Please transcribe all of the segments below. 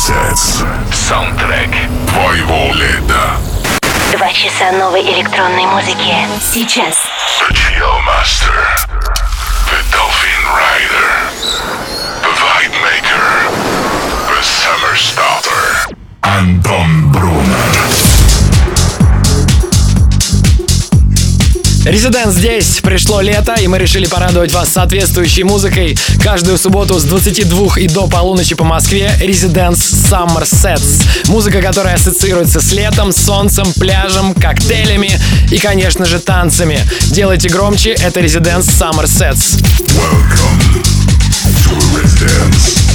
Sets. Саундтрек твоего лета. Два часа новой электронной музыки. Сейчас. The Chill Master. The Dolphin Rider. The Vibe Maker. The Summer Starter. Антон Брунер. Резидент здесь, пришло лето, и мы решили порадовать вас соответствующей музыкой. Каждую субботу с 22 и до полуночи по Москве Residence Summer Sets. Музыка, которая ассоциируется с летом, солнцем, пляжем, коктейлями и, конечно же, танцами. Делайте громче, это Residence Summer Sets. Welcome to Residence.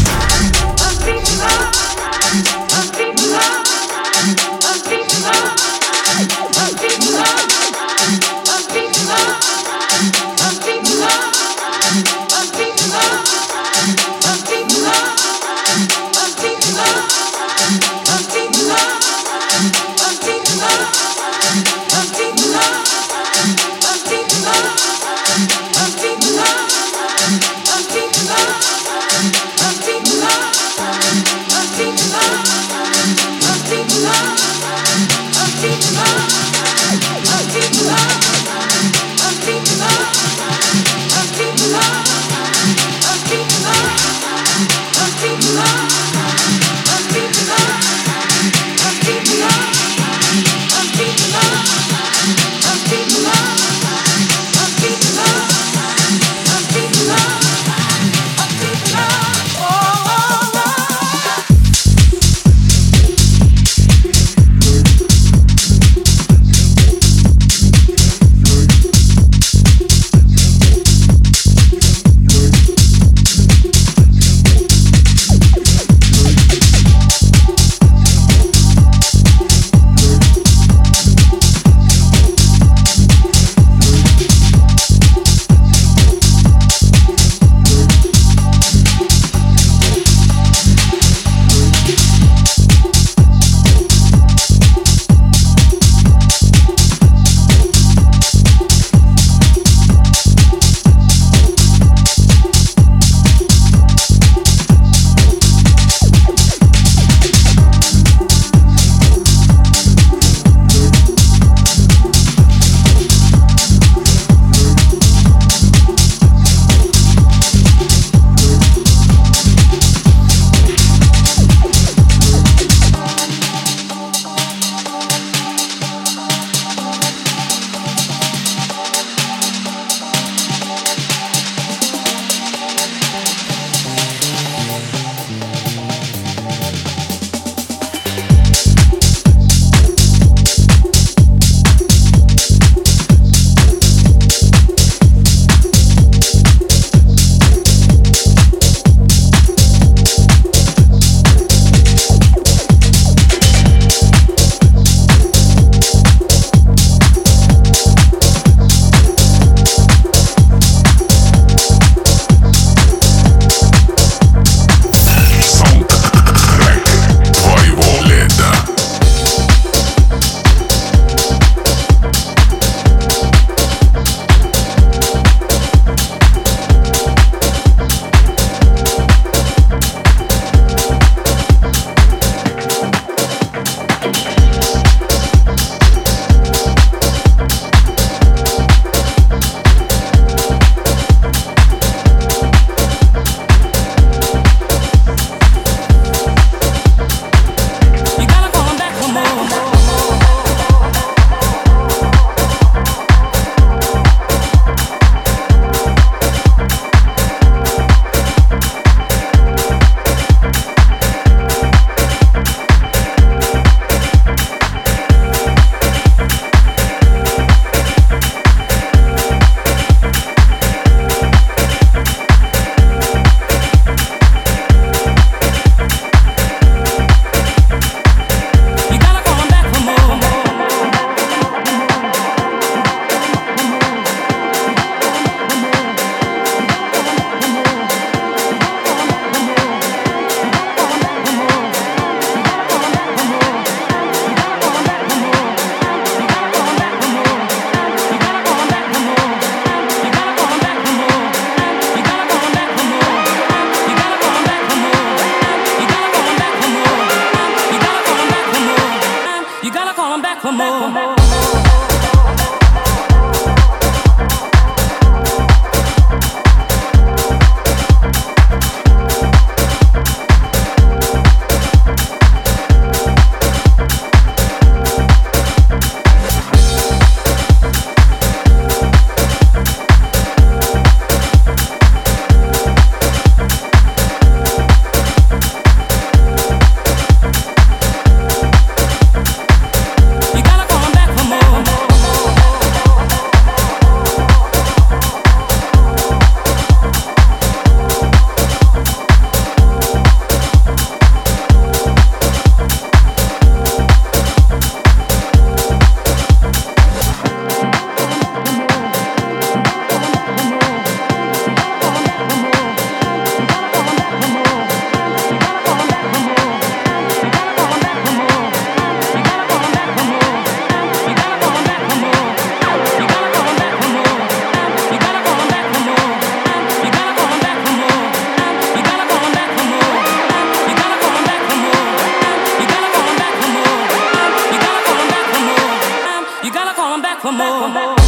for more.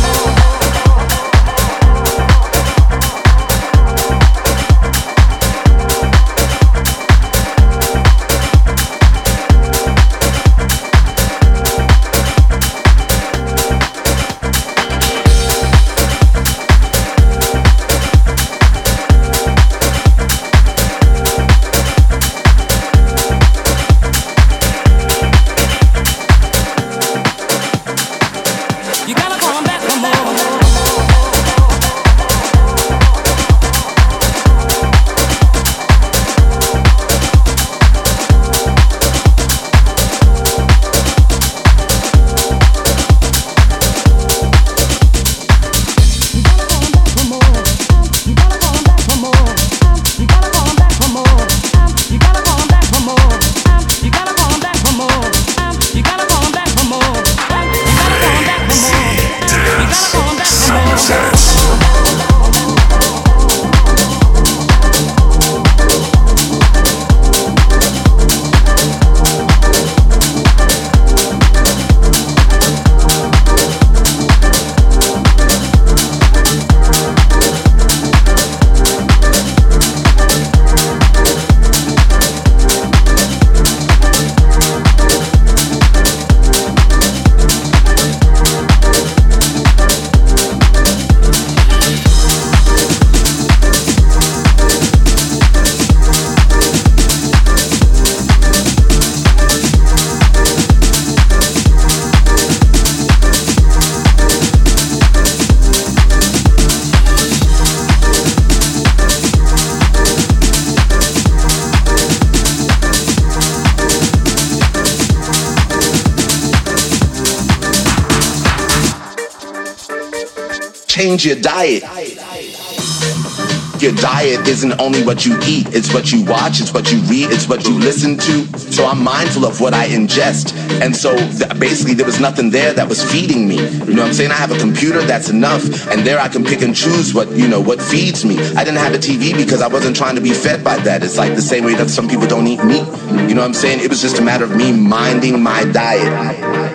Change your diet. Your diet isn't only what you eat, it's what you watch, it's what you read, it's what you listen to. So I'm mindful of what I ingest. And so th- basically, there was nothing there that was feeding me. You know what I'm saying? I have a computer, that's enough. And there I can pick and choose what, you know, what feeds me. I didn't have a TV because I wasn't trying to be fed by that. It's like the same way that some people don't eat meat. You know what I'm saying? It was just a matter of me minding my diet.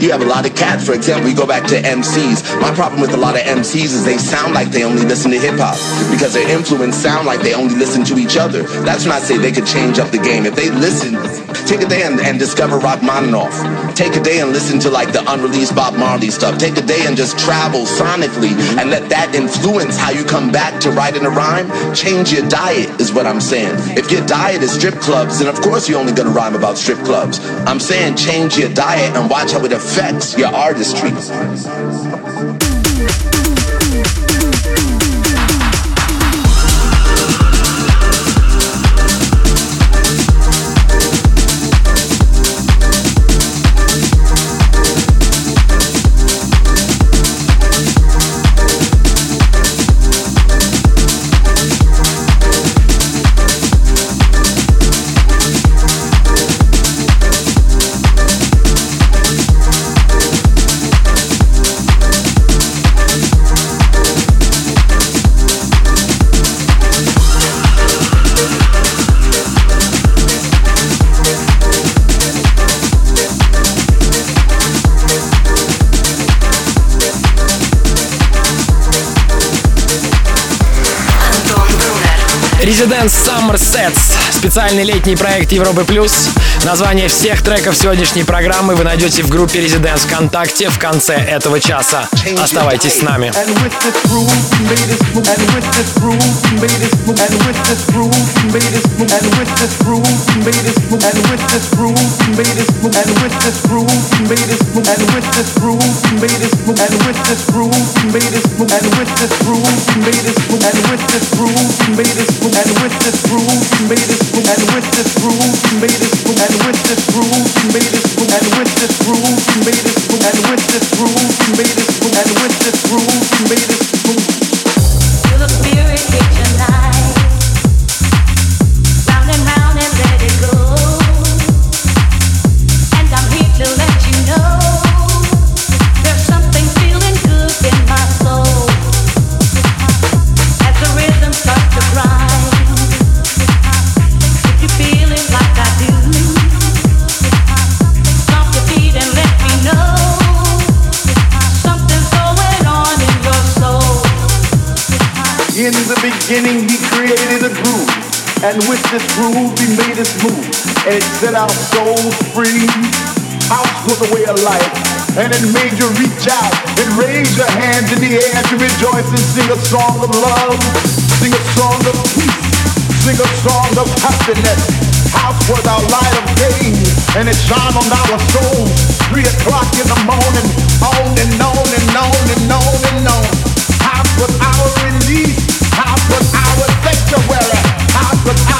You have a lot of cats, for example, you go back to MCs. My problem with a lot of MCs is they sound like they only listen to hip hop because their influence sound like they only listen to each other. That's when I say they could change up the game. If they listen, take a day and, and discover Rachmaninoff. Take a day and listen to like the unreleased Bob Marley stuff. Take a day and just travel sonically and let that influence how you come back to writing a rhyme. Change your diet is what I'm saying. If your diet is strip clubs, then of course you're only gonna rhyme about strip clubs. I'm saying change your diet and watch how it affects affects your artistry. Специальный летний проект Европы Плюс. Название всех треков сегодняшней программы вы найдете в группе Residence ВКонтакте в конце этого часа. Оставайтесь с нами. and with this groove, Feel the spirit hit tonight, this groove we made us move, and it set our souls free. House was a way of life, and it made you reach out and raise your hands in the air to rejoice and sing a song of love, sing a song of peace, sing a song of happiness. House was our light of day, and it shone on our souls. Three o'clock in the morning, on and on and on and on and on. House was our release. House was our sanctuary. House was our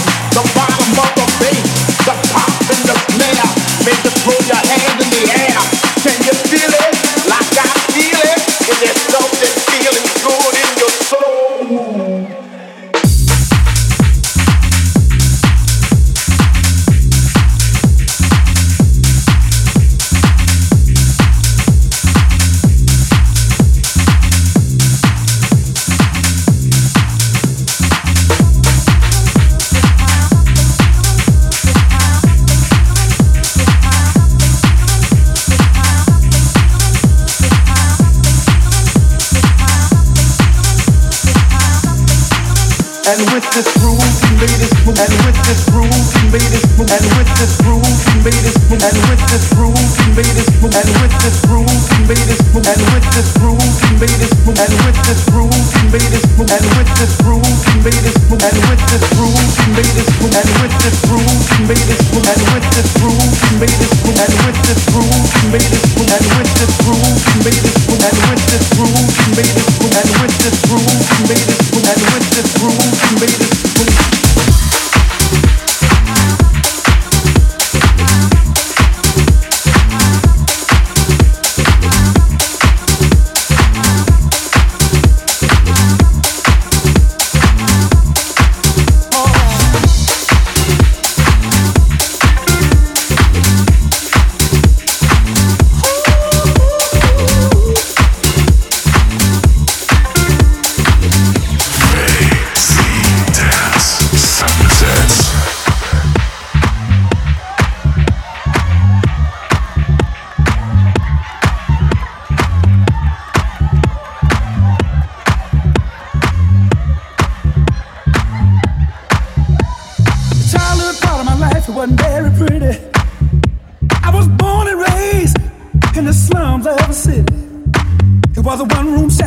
with this groove, he made us move. And with this groove, he made move. And with this groove, he made move. And with this groove, he made move. And with this groove, he made move. And with this groove, he made move. And with this groove, he made move. And with this groove, he made move. And with this groove, he made move. And with this groove, he made move. And with this groove, he made move. And with this groove, he made move. And with this groove, he made move. And with this groove, he made us move. And with this groove, he made us move. And with this groove, he made us move.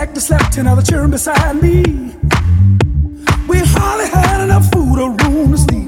Shack that slept ten other children beside me. We hardly had enough food or room to sleep.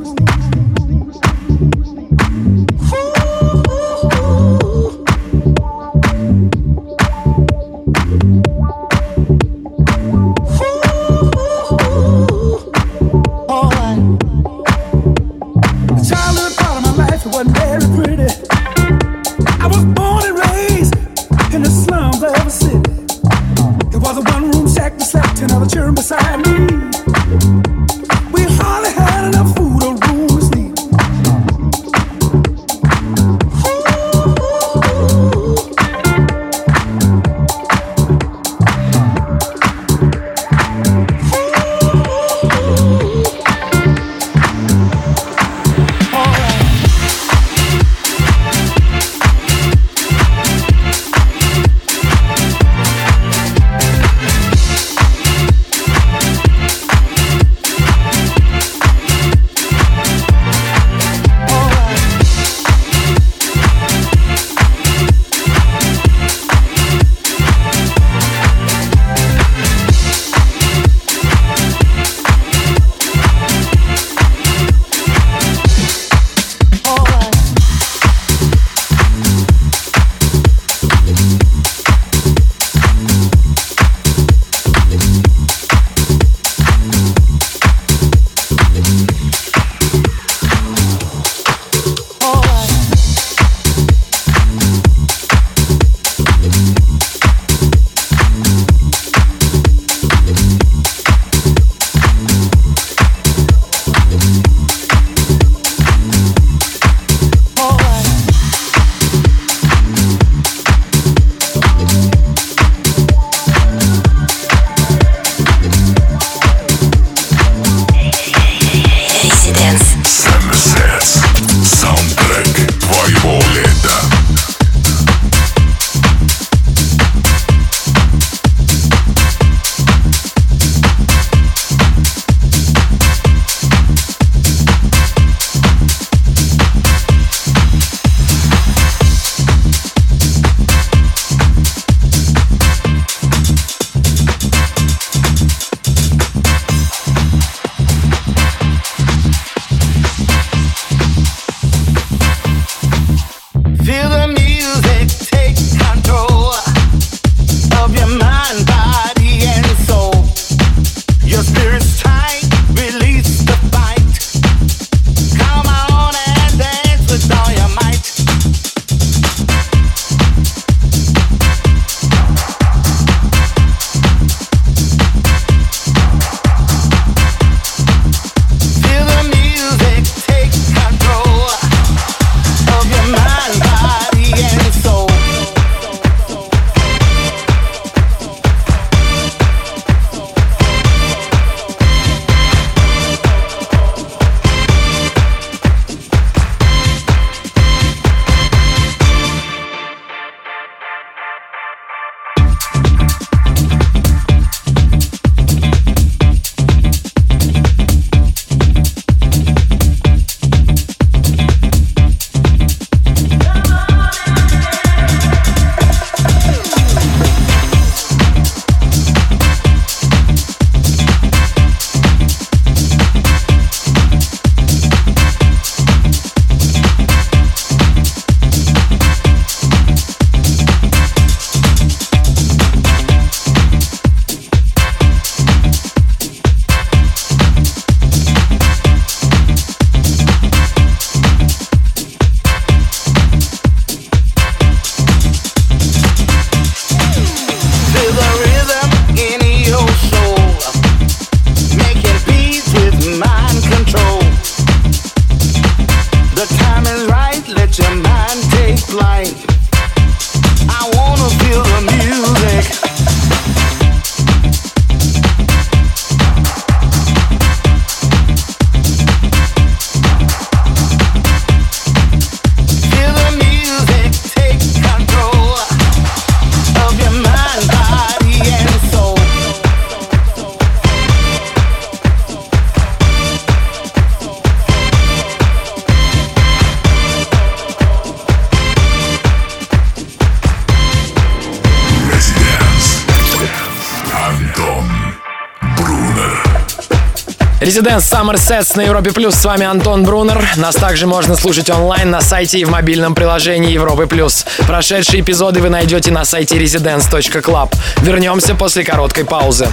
Residence Summer Sets на Европе Плюс. С вами Антон Брунер. Нас также можно слушать онлайн на сайте и в мобильном приложении Европы Плюс. Прошедшие эпизоды вы найдете на сайте residence.club. Вернемся после короткой паузы.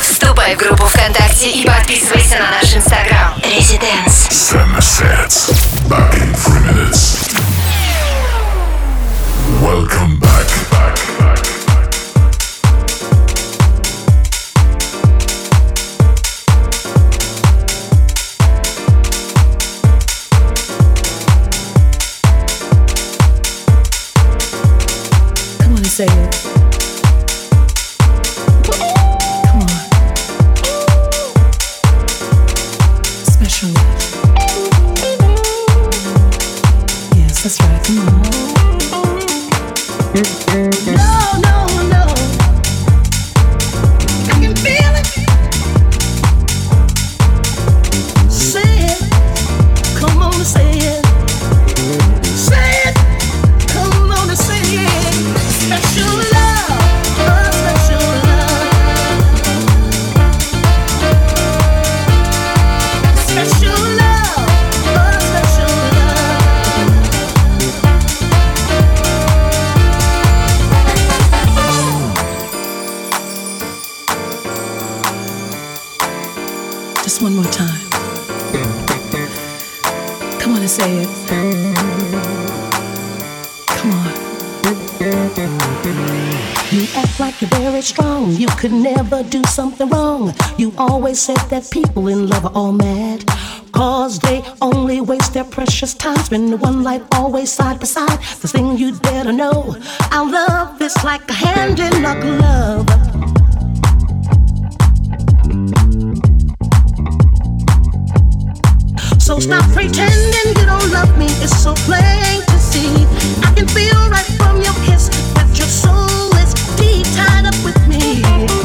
Вступай в группу ВКонтакте и подписывайся на наш инстаграм. Residence. Summer Sets. Back in three minutes. Welcome back. back, back. Always said that people in love are all mad. Cause they only waste their precious time spending one life always side by side. The thing you'd better know. Our love is like a hand in a glove. So stop pretending you don't love me. It's so plain to see. I can feel right from your kiss that your soul is deep tied up with me.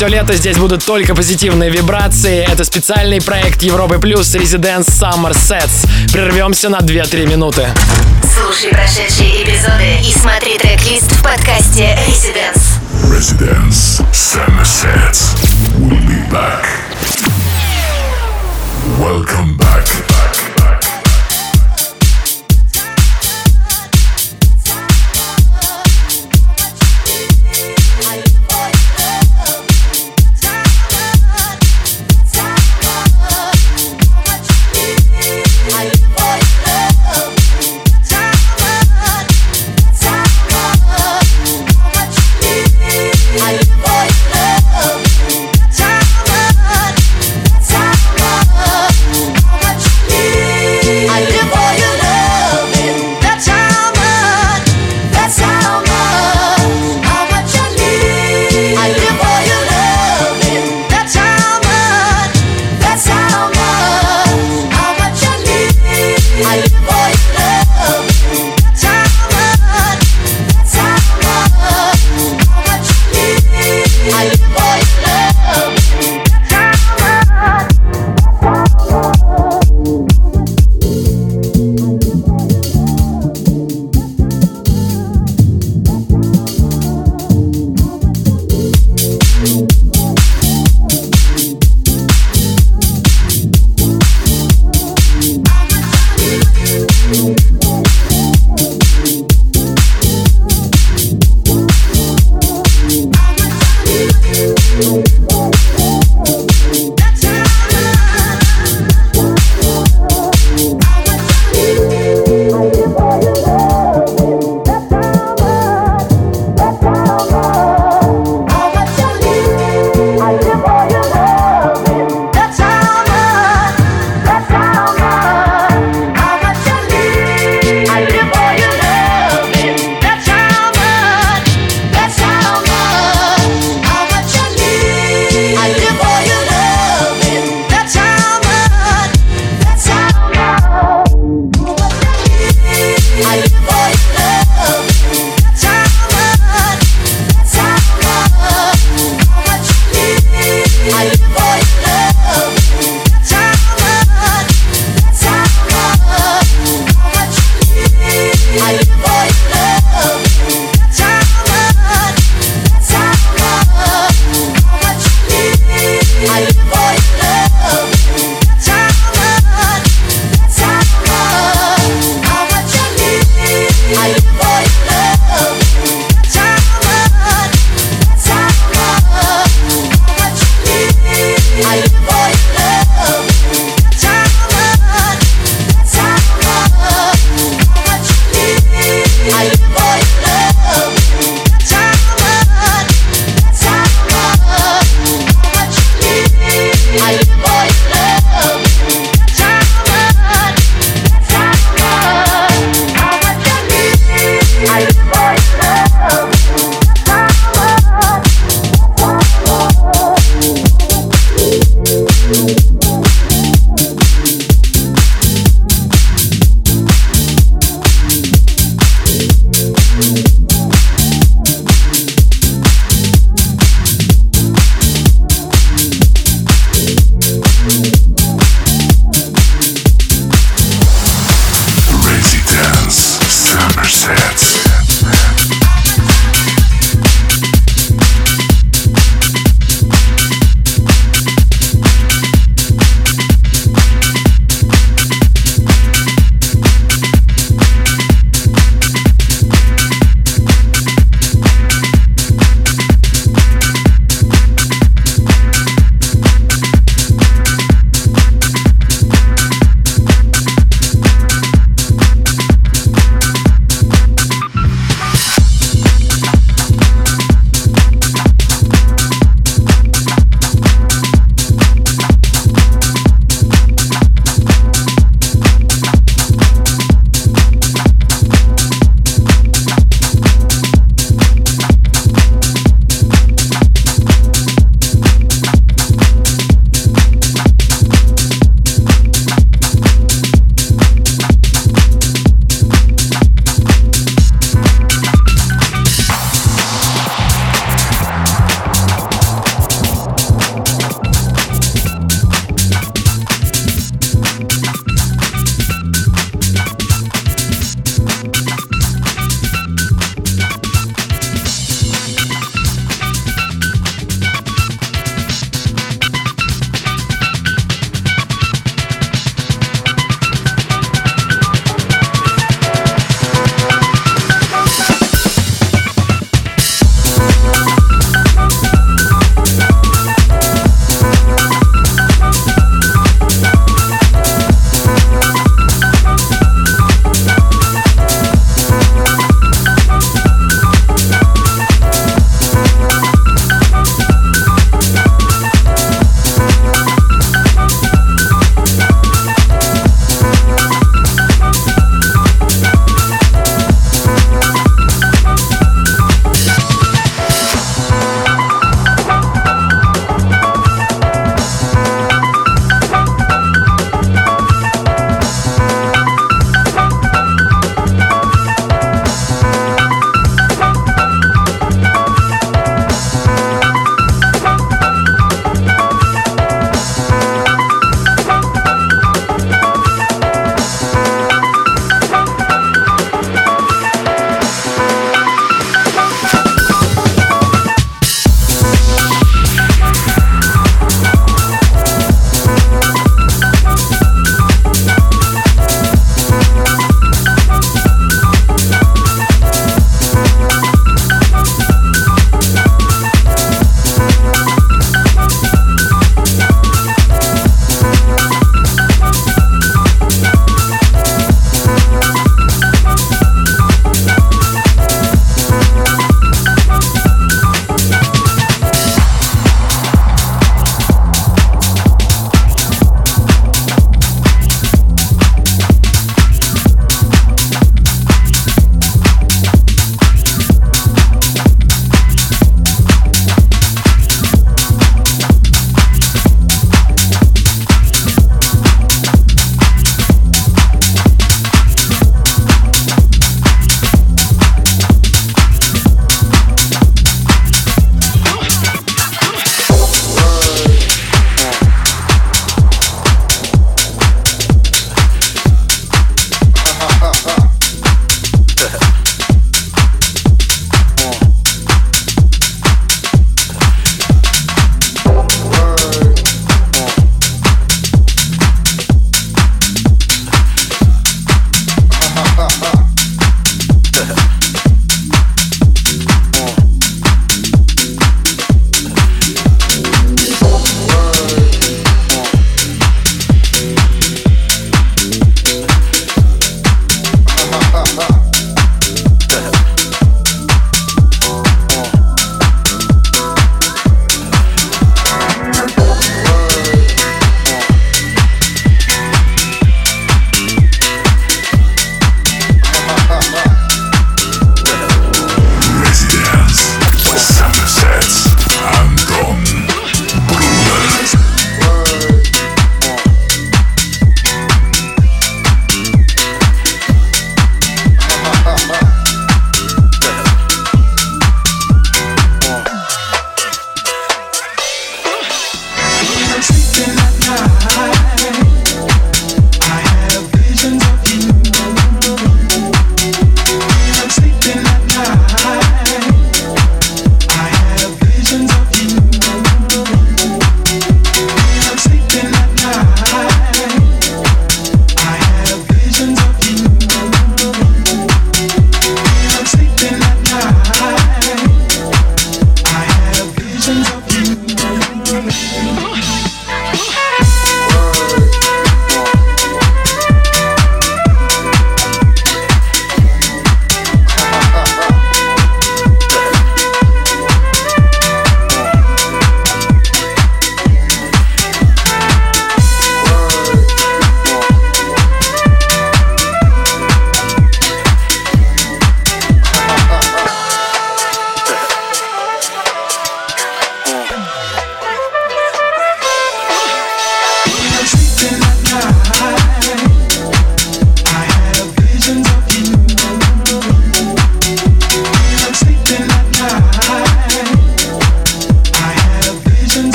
Все лето, здесь будут только позитивные вибрации. Это специальный проект Европы Плюс Residence Summer Sets. Прервемся на 2-3 минуты. Слушай прошедшие эпизоды и смотри трек-лист в подкасте Residence. Residence Summer Sets. We'll be back. Welcome back.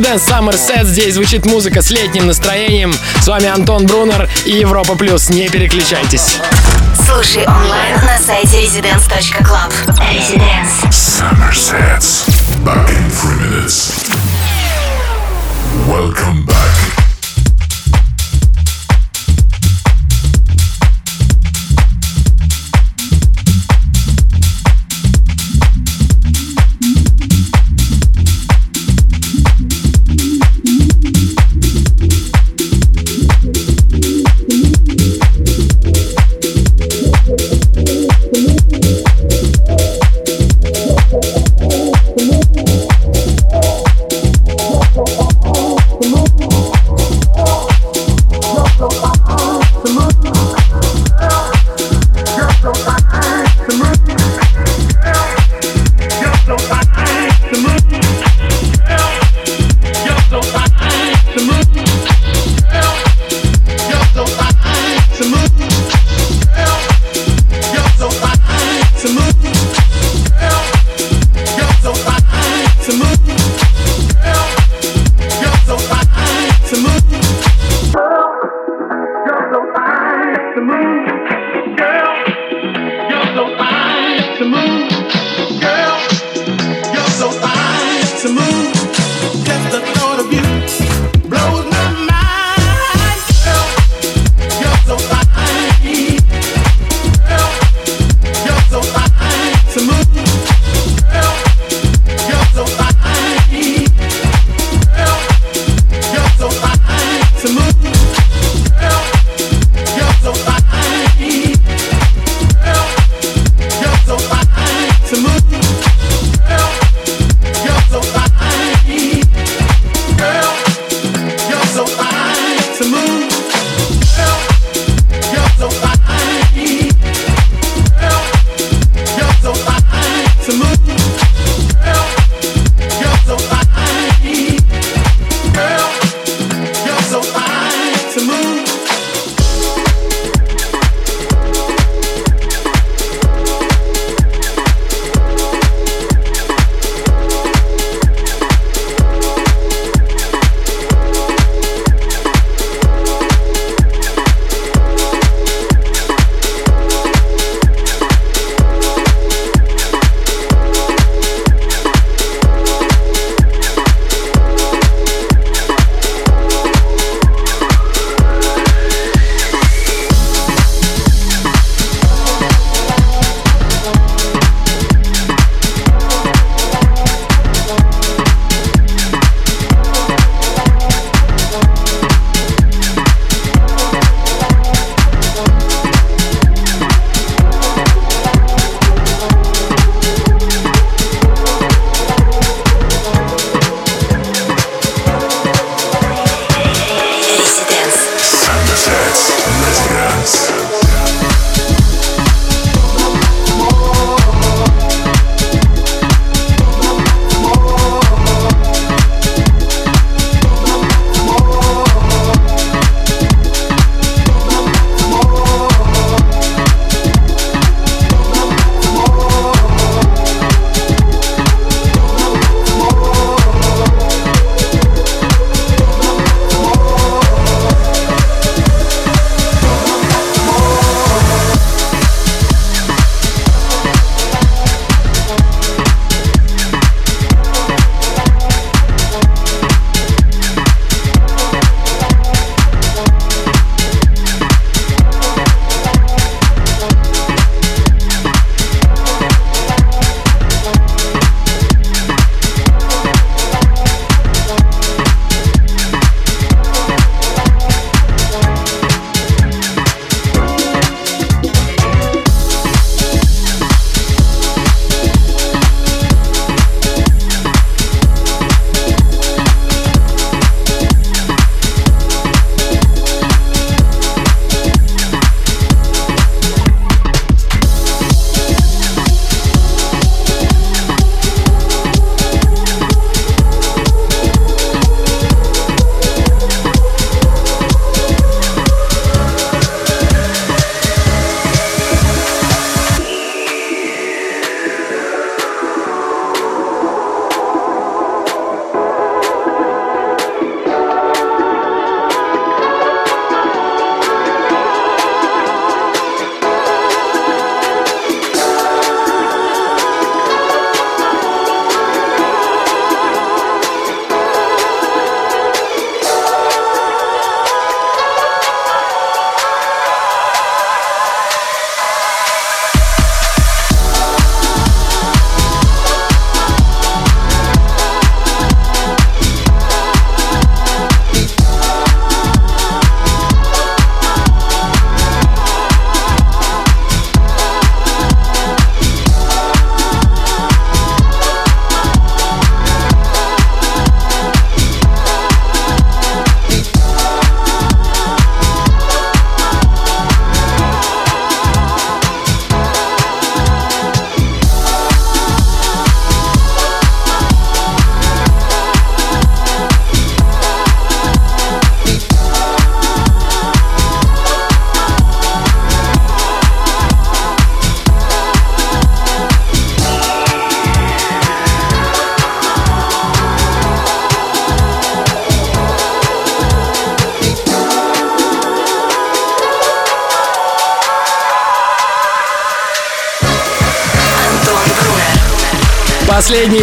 Residence Summer Set. Здесь звучит музыка с летним настроением. С вами Антон Брунер и Европа Плюс. Не переключайтесь. Слушай онлайн на сайте residence.club. Residence. Summer Sets. Back in three minutes.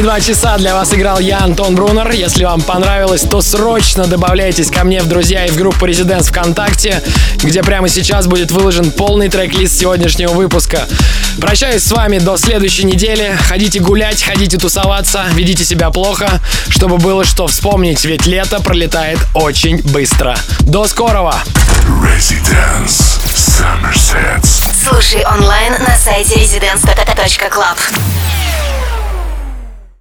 Два часа для вас играл я, Антон Брунер. Если вам понравилось, то срочно добавляйтесь ко мне в друзья и в группу Резиденс ВКонтакте, где прямо сейчас будет выложен полный трек-лист сегодняшнего выпуска. Прощаюсь с вами до следующей недели. Ходите гулять, ходите тусоваться, ведите себя плохо, чтобы было что вспомнить, ведь лето пролетает очень быстро. До скорого! Residence Summer Sets. Слушай онлайн на сайте residence.club.